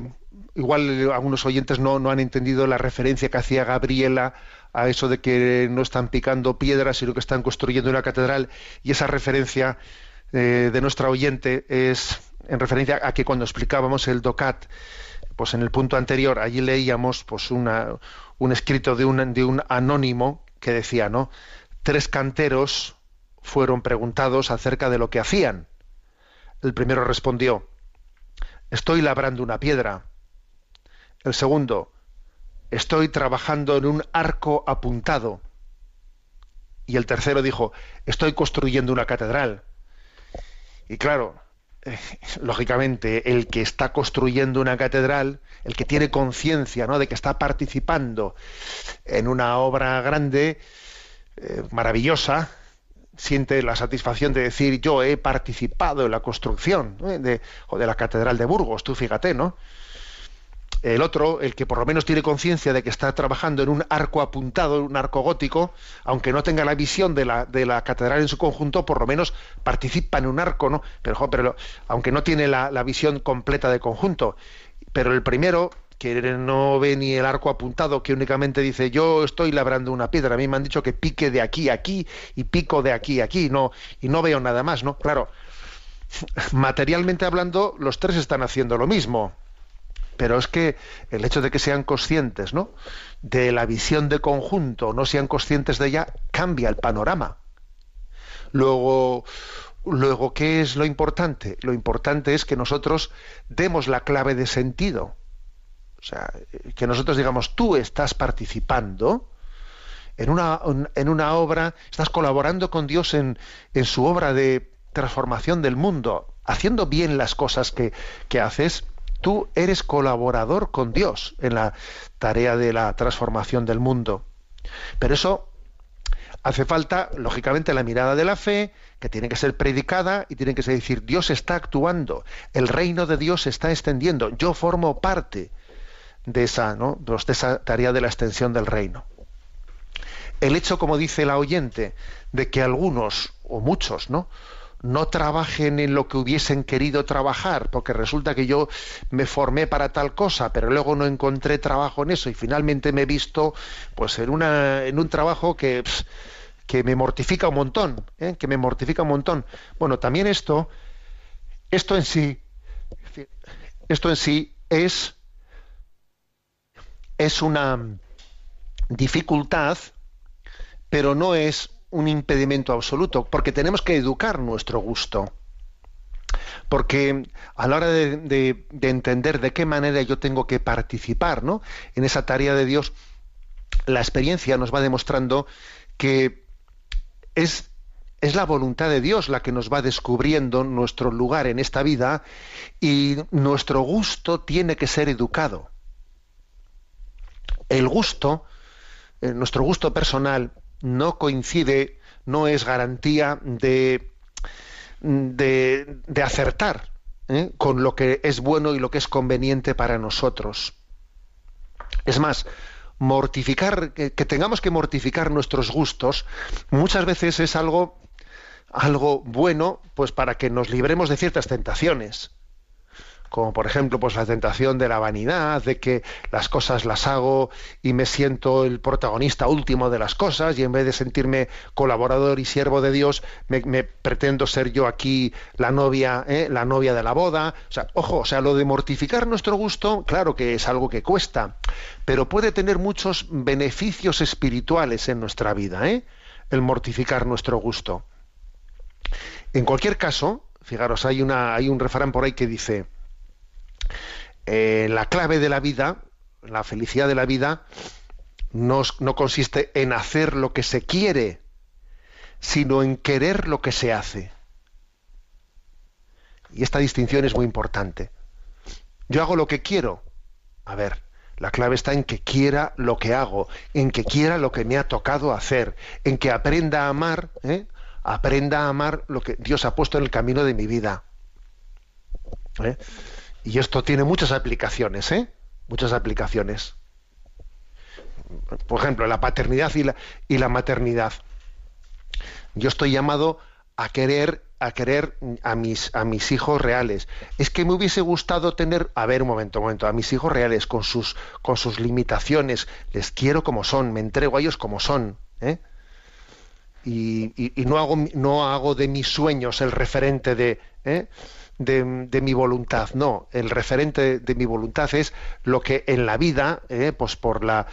igual algunos oyentes no, no han entendido la referencia que hacía Gabriela a eso de que no están picando piedras, sino que están construyendo una catedral. Y esa referencia eh, de nuestra oyente es en referencia a que cuando explicábamos el DOCAT, pues en el punto anterior, allí leíamos pues una, un escrito de un, de un anónimo que decía, ¿no? Tres canteros fueron preguntados acerca de lo que hacían. El primero respondió, estoy labrando una piedra. El segundo, estoy trabajando en un arco apuntado. Y el tercero dijo, estoy construyendo una catedral. Y claro, eh, lógicamente, el que está construyendo una catedral, el que tiene conciencia ¿no? de que está participando en una obra grande, eh, maravillosa, siente la satisfacción de decir yo he participado en la construcción de, o de la catedral de Burgos, tú fíjate, ¿no? El otro, el que por lo menos tiene conciencia de que está trabajando en un arco apuntado, en un arco gótico, aunque no tenga la visión de la, de la catedral en su conjunto, por lo menos participa en un arco, ¿no? Pero, aunque no tiene la, la visión completa de conjunto. Pero el primero, que no ve ni el arco apuntado, que únicamente dice yo estoy labrando una piedra, a mí me han dicho que pique de aquí a aquí y pico de aquí a aquí, no, y no veo nada más, ¿no? Claro, materialmente hablando, los tres están haciendo lo mismo pero es que el hecho de que sean conscientes ¿no? de la visión de conjunto, no sean conscientes de ella, cambia el panorama. Luego, luego, ¿qué es lo importante? Lo importante es que nosotros demos la clave de sentido. O sea, que nosotros digamos, tú estás participando en una, en una obra, estás colaborando con Dios en, en su obra de transformación del mundo, haciendo bien las cosas que, que haces, tú eres colaborador con Dios en la tarea de la transformación del mundo. Pero eso hace falta, lógicamente, la mirada de la fe, que tiene que ser predicada y tiene que ser decir, Dios está actuando, el reino de Dios se está extendiendo, yo formo parte de esa, ¿no? de esa tarea de la extensión del reino. El hecho, como dice la oyente, de que algunos o muchos, ¿no? No trabajen en lo que hubiesen querido trabajar, porque resulta que yo me formé para tal cosa, pero luego no encontré trabajo en eso y finalmente me he visto pues en una en un trabajo que pss, que me mortifica un montón, ¿eh? que me mortifica un montón. Bueno, también esto esto en sí esto en sí es es una dificultad, pero no es un impedimento absoluto, porque tenemos que educar nuestro gusto. Porque a la hora de, de, de, entender de qué manera yo tengo que participar ¿no? en esa tarea de Dios, la experiencia nos va demostrando que es, es la voluntad de Dios la que nos va descubriendo nuestro lugar en esta vida y nuestro gusto tiene que ser educado. El gusto, eh, nuestro gusto personal, no coincide, no es garantía de, de, de acertar ¿eh? con lo que es bueno y lo que es conveniente para nosotros. Es más, mortificar, que, que tengamos que mortificar nuestros gustos, muchas veces es algo, algo bueno, pues para que nos libremos de ciertas tentaciones como por ejemplo pues la tentación de la vanidad, de que las cosas las hago y me siento el protagonista último de las cosas y en vez de sentirme colaborador y siervo de Dios me, pretendo ser yo aquí la novia, ¿eh? la novia de la boda. O sea, ojo, o sea, lo de mortificar nuestro gusto, claro que es algo que cuesta, pero puede tener muchos beneficios espirituales en nuestra vida, ¿eh? el mortificar nuestro gusto. En cualquier caso, fijaros, hay, una, hay un refrán por ahí que dice, eh, la clave de la vida, la felicidad de la vida, no, no consiste en hacer lo que se quiere, sino en querer lo que se hace. Y esta distinción es muy importante. Yo hago lo que quiero. A ver, la clave está en que quiera lo que hago, en que quiera lo que me ha tocado hacer, en que aprenda a amar, ¿eh? aprenda a amar lo que Dios ha puesto en el camino de mi vida. ¿eh? Y esto tiene muchas aplicaciones, ¿eh? Muchas aplicaciones. Por ejemplo, la paternidad y la, y la maternidad. Yo estoy llamado a querer a querer a mis a mis hijos reales. Es que me hubiese gustado tener, a ver un momento, un momento, a mis hijos reales con sus con sus limitaciones, les quiero como son, me entrego a ellos como son, ¿eh? y, y- y no hago no hago de mis sueños el referente de ¿eh? De, mi voluntad no el referente de mi voluntad es lo que en la vida ¿eh? pues por la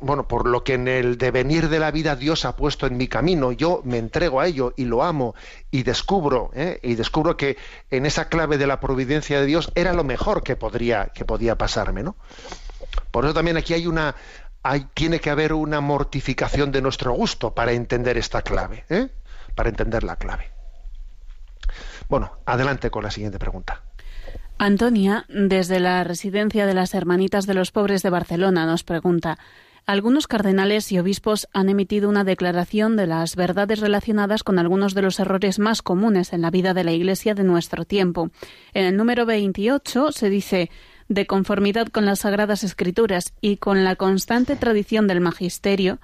bueno por lo que en el devenir de la vida Dios ha puesto en mi camino yo me entrego a ello y lo amo y descubro ¿eh? y descubro que en esa clave de la providencia de Dios era lo mejor que podría que podía pasarme no por eso también aquí hay una hay, tiene que haber una mortificación de nuestro gusto para entender esta clave, ¿eh? para entender la clave. Bueno, adelante con la siguiente pregunta. Antonia, desde la residencia de las Hermanitas de los Pobres de Barcelona, nos pregunta algunos cardenales y obispos han emitido una declaración de las verdades relacionadas con algunos de los errores más comunes en la vida de la Iglesia de nuestro tiempo. En el número 28 se dice de conformidad con las Sagradas Escrituras y con la constante tradición del magisterio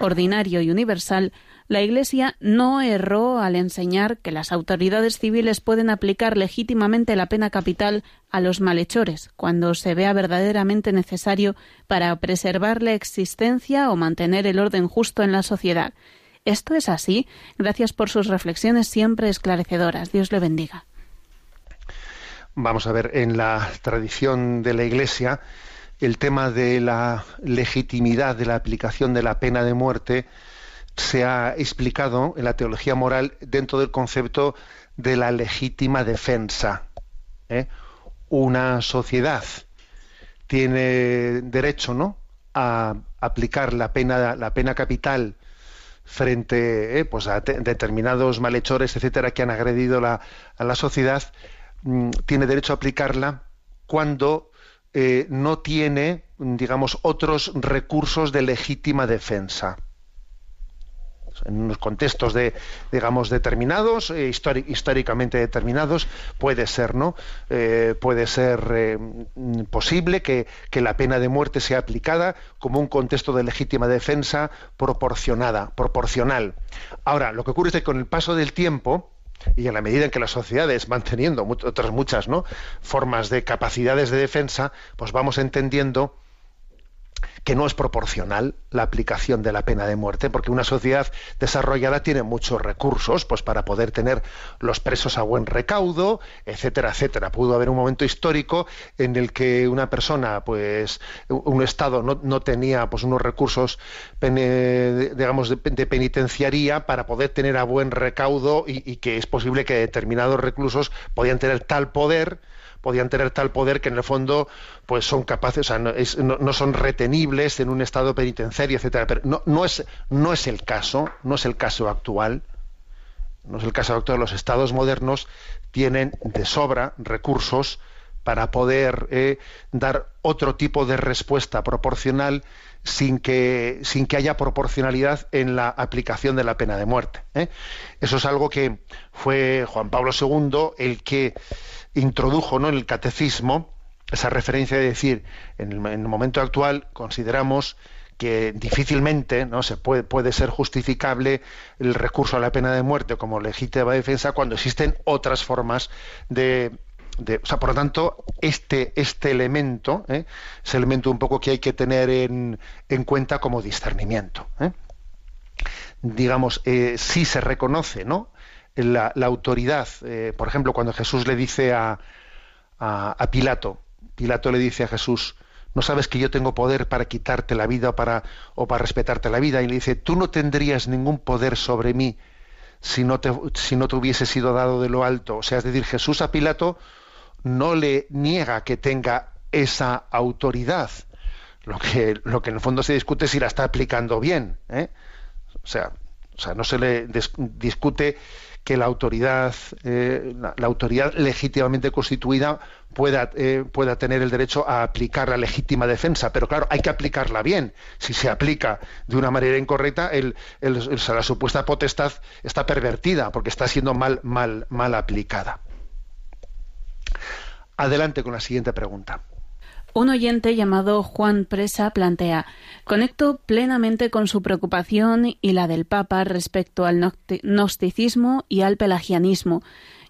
ordinario y universal, la Iglesia no erró al enseñar que las autoridades civiles pueden aplicar legítimamente la pena capital a los malhechores cuando se vea verdaderamente necesario para preservar la existencia o mantener el orden justo en la sociedad. Esto es así. Gracias por sus reflexiones siempre esclarecedoras. Dios le bendiga. Vamos a ver, en la tradición de la Iglesia, el tema de la legitimidad de la aplicación de la pena de muerte se ha explicado en la teología moral dentro del concepto de la legítima defensa. ¿eh? Una sociedad tiene derecho, ¿no?, a aplicar la pena, capital frente eh, pues a te- determinados malhechores, etcétera, que han agredido a la sociedad, mm, tiene derecho a aplicarla cuando eh, no tiene, digamos, otros recursos de legítima defensa. En unos contextos de, digamos, determinados, eh, históricamente determinados, puede ser, ¿no? Eh, puede ser eh, posible que, que la pena de muerte sea aplicada como un contexto de legítima defensa proporcionada, proporcional. Ahora, lo que ocurre es que con el paso del tiempo, y en la medida en que las sociedades van teniendo mu- otras muchas ¿no? formas de capacidades de defensa, pues vamos entendiendo que no es proporcional la aplicación de la pena de muerte, porque una sociedad desarrollada tiene muchos recursos pues para poder tener los presos a buen recaudo, etcétera, etcétera. Pudo haber un momento histórico en el que una persona, pues, un Estado no, no tenía pues unos recursos digamos de, de penitenciaría para poder tener a buen recaudo y que es posible que determinados reclusos podían tener tal poder podían tener tal poder que en el fondo pues son capaces, o sea, no, es- no- son retenibles en un estado penitenciario, etcétera. Pero no, no es no es el caso, no es el caso actual. No es el caso actual. Los estados modernos tienen de sobra recursos para poder eh, dar otro tipo de respuesta proporcional sin que, sin que haya proporcionalidad en la aplicación de la pena de muerte. ¿eh? Eso es algo que fue Juan Pablo II el que introdujo ¿no? en el catecismo esa referencia de decir, en el, en el momento actual consideramos que difícilmente no se puede, puede ser justificable el recurso a la pena de muerte como legítima defensa cuando existen otras formas de, o sea, por lo tanto, este, este elemento, ¿eh? es elemento un poco que hay que tener en, en cuenta como discernimiento. ¿eh? Digamos, eh, si se reconoce, ¿no? La, autoridad, eh, por ejemplo, cuando Jesús le dice a, a, a, Pilato, Pilato le dice a Jesús, no sabes que yo tengo poder para quitarte la vida o para, o para respetarte la vida, y le dice, tú no tendrías ningún poder sobre mí si no te, si no te hubiese sido dado de lo alto. O sea, es decir, Jesús a Pilato no le niega que tenga esa autoridad. Lo que, lo que en el fondo se discute es si la está aplicando bien. ¿eh? O, sea, o sea, no se le discute que la autoridad, eh, la, autoridad legítimamente constituida pueda, eh, pueda tener el derecho a aplicar la legítima defensa, pero claro, hay que aplicarla bien. Si se aplica de una manera incorrecta, la supuesta potestad está pervertida porque está siendo mal, mal, mal aplicada. Adelante con la siguiente pregunta. Un oyente llamado Juan Presa plantea, conecto plenamente con su preocupación y la del Papa respecto al gnosticismo y al pelagianismo.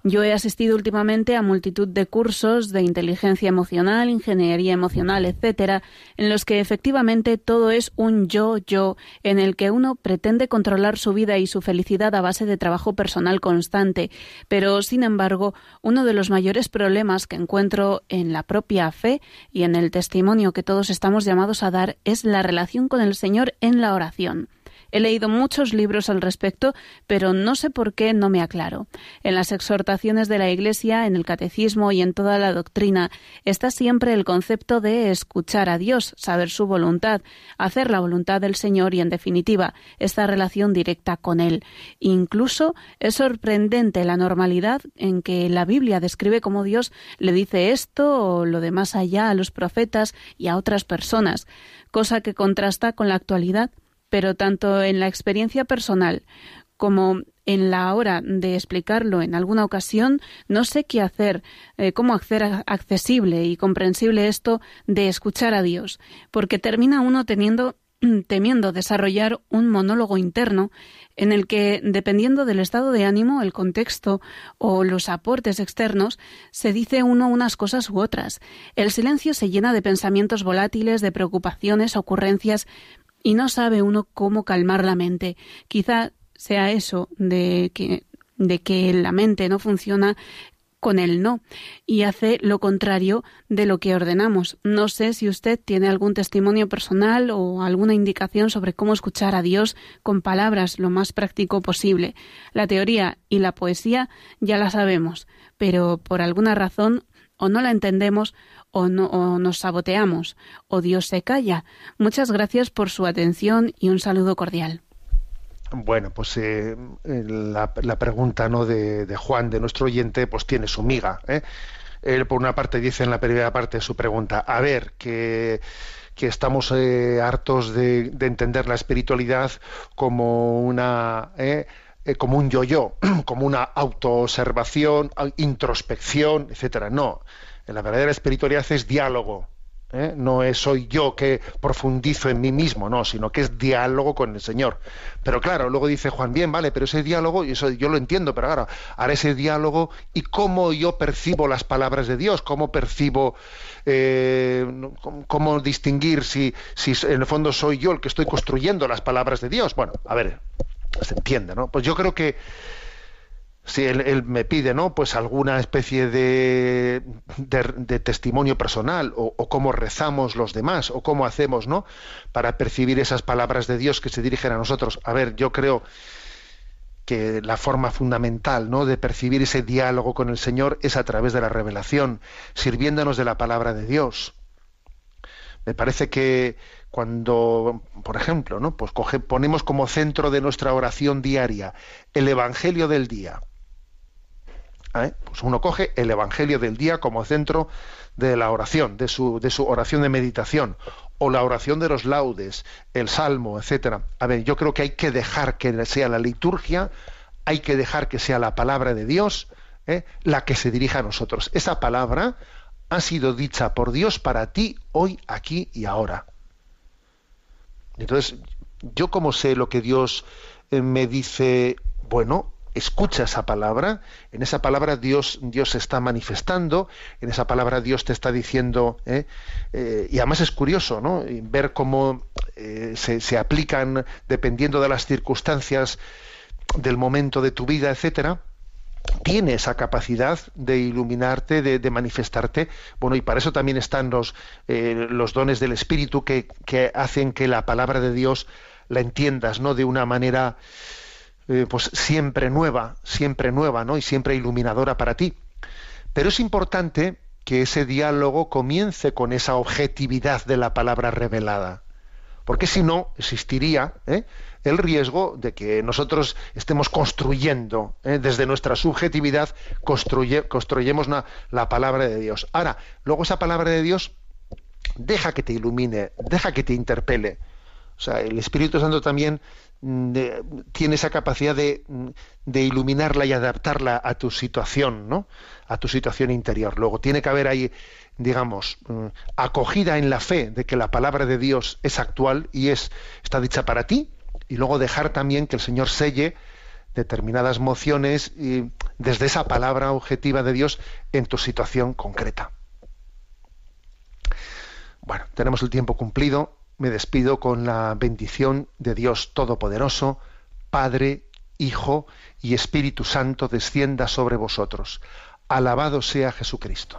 Yo he asistido últimamente a multitud de cursos de inteligencia emocional, ingeniería emocional, etcétera, en los que efectivamente todo es un yo-yo, en el que uno pretende controlar su vida y su felicidad a base de trabajo personal constante. Pero, sin embargo, uno de los mayores problemas que encuentro en la propia fe y en el testimonio que todos estamos llamados a dar es la relación con el Señor en la oración. He leído muchos libros al respecto, pero no sé por qué no me aclaro. En las exhortaciones de la Iglesia, en el catecismo y en toda la doctrina está siempre el concepto de escuchar a Dios, saber su voluntad, hacer la voluntad del Señor y, en definitiva, esta relación directa con Él. Incluso es sorprendente la normalidad en que la Biblia describe cómo Dios le dice esto o lo de más allá a los profetas y a otras personas, cosa que contrasta con la actualidad pero tanto en la experiencia personal como en la hora de explicarlo en alguna ocasión, no sé qué hacer, eh, cómo hacer accesible y comprensible esto de escuchar a Dios, porque termina uno teniendo temiendo desarrollar un monólogo interno en el que, dependiendo del estado de ánimo, el contexto o los aportes externos, se dice uno unas cosas u otras. El silencio se llena de pensamientos volátiles, de preocupaciones, ocurrencias, y no sabe uno cómo calmar la mente. Quizá sea eso de que, de que la mente no funciona con el no y hace lo contrario de lo que ordenamos. No sé si usted tiene algún testimonio personal o alguna indicación sobre cómo escuchar a Dios con palabras lo más práctico posible. La teoría y la poesía ya la sabemos, pero por alguna razón o no la entendemos o, no, o nos saboteamos o Dios se calla. Muchas gracias por su atención y un saludo cordial. Bueno, pues eh, la, pregunta ¿no? de, Juan, de nuestro oyente, pues tiene su miga. ¿eh? Él, por una parte, dice en la primera parte de su pregunta, a ver, que, que estamos eh, hartos de, de, entender la espiritualidad como una... Eh, como un yo-yo, como una autoobservación, introspección, etcétera. No, en la verdadera espiritualidad es diálogo. ¿eh? No es soy yo que profundizo en mí mismo, no, sino que es diálogo con el Señor. Pero claro, luego dice Juan, bien, vale, pero ese diálogo, y eso yo lo entiendo, pero claro, ahora ese diálogo y cómo yo percibo las palabras de Dios, cómo percibo, eh, cómo, distinguir si, si en el fondo soy yo el que estoy construyendo las palabras de Dios. Bueno, a ver, se entiende, ¿no? Pues yo creo que si él, me pide no pues alguna especie de, de, de testimonio personal o, o, cómo rezamos los demás o cómo hacemos no para percibir esas palabras de Dios que se dirigen a nosotros. A ver yo creo que la forma fundamental no de percibir ese diálogo con el Señor es a través de la revelación sirviéndonos de la palabra de Dios. Me parece que cuando, por ejemplo, ¿no? pues coge, ponemos como centro de nuestra oración diaria el Evangelio del día, ¿eh? Pues uno coge el Evangelio del día como centro de la oración, de su, de su oración de meditación, o la oración de los laudes, el salmo, etcétera. A ver, yo creo que hay que dejar que sea la liturgia, hay que dejar que sea la palabra de Dios ¿eh? la que se dirija a nosotros. Esa palabra ha sido dicha por Dios para ti hoy, aquí y ahora. Entonces, yo como sé lo que Dios eh, me dice, bueno, escucha esa palabra, en esa palabra Dios, Dios se está manifestando, en esa palabra Dios te está diciendo, ¿eh? Eh, y además es curioso, ¿no? Ver cómo se, se aplican dependiendo de las circunstancias del momento de tu vida, etcétera, tiene esa capacidad de iluminarte, de, manifestarte. Bueno, y para eso también están los, eh, los dones del Espíritu que, que hacen que la palabra de Dios la entiendas, ¿no? De una manera, eh, pues siempre nueva, siempre nueva, ¿no? Y siempre iluminadora para ti. Pero es importante que ese diálogo comience con esa objetividad de la palabra revelada. Porque si no, existiría ¿eh? El riesgo de que nosotros estemos construyendo, ¿eh? desde nuestra subjetividad, construye, construyemos la palabra de Dios. Ahora, luego esa palabra de Dios, deja que te ilumine, deja que te interpele. O sea, el Espíritu Santo también mm, tiene esa capacidad de, mm, de iluminarla y adaptarla a tu situación, ¿no? A tu situación interior. Luego tiene que haber ahí, digamos, mm, acogida en la fe de que la palabra de Dios es actual y es está dicha para ti, y luego dejar también que el Señor selle determinadas mociones y desde esa palabra objetiva de Dios en tu situación concreta. Bueno, tenemos el tiempo cumplido. Me despido con la bendición de Dios Todopoderoso, Padre, Hijo y Espíritu Santo descienda sobre vosotros. Alabado sea Jesucristo.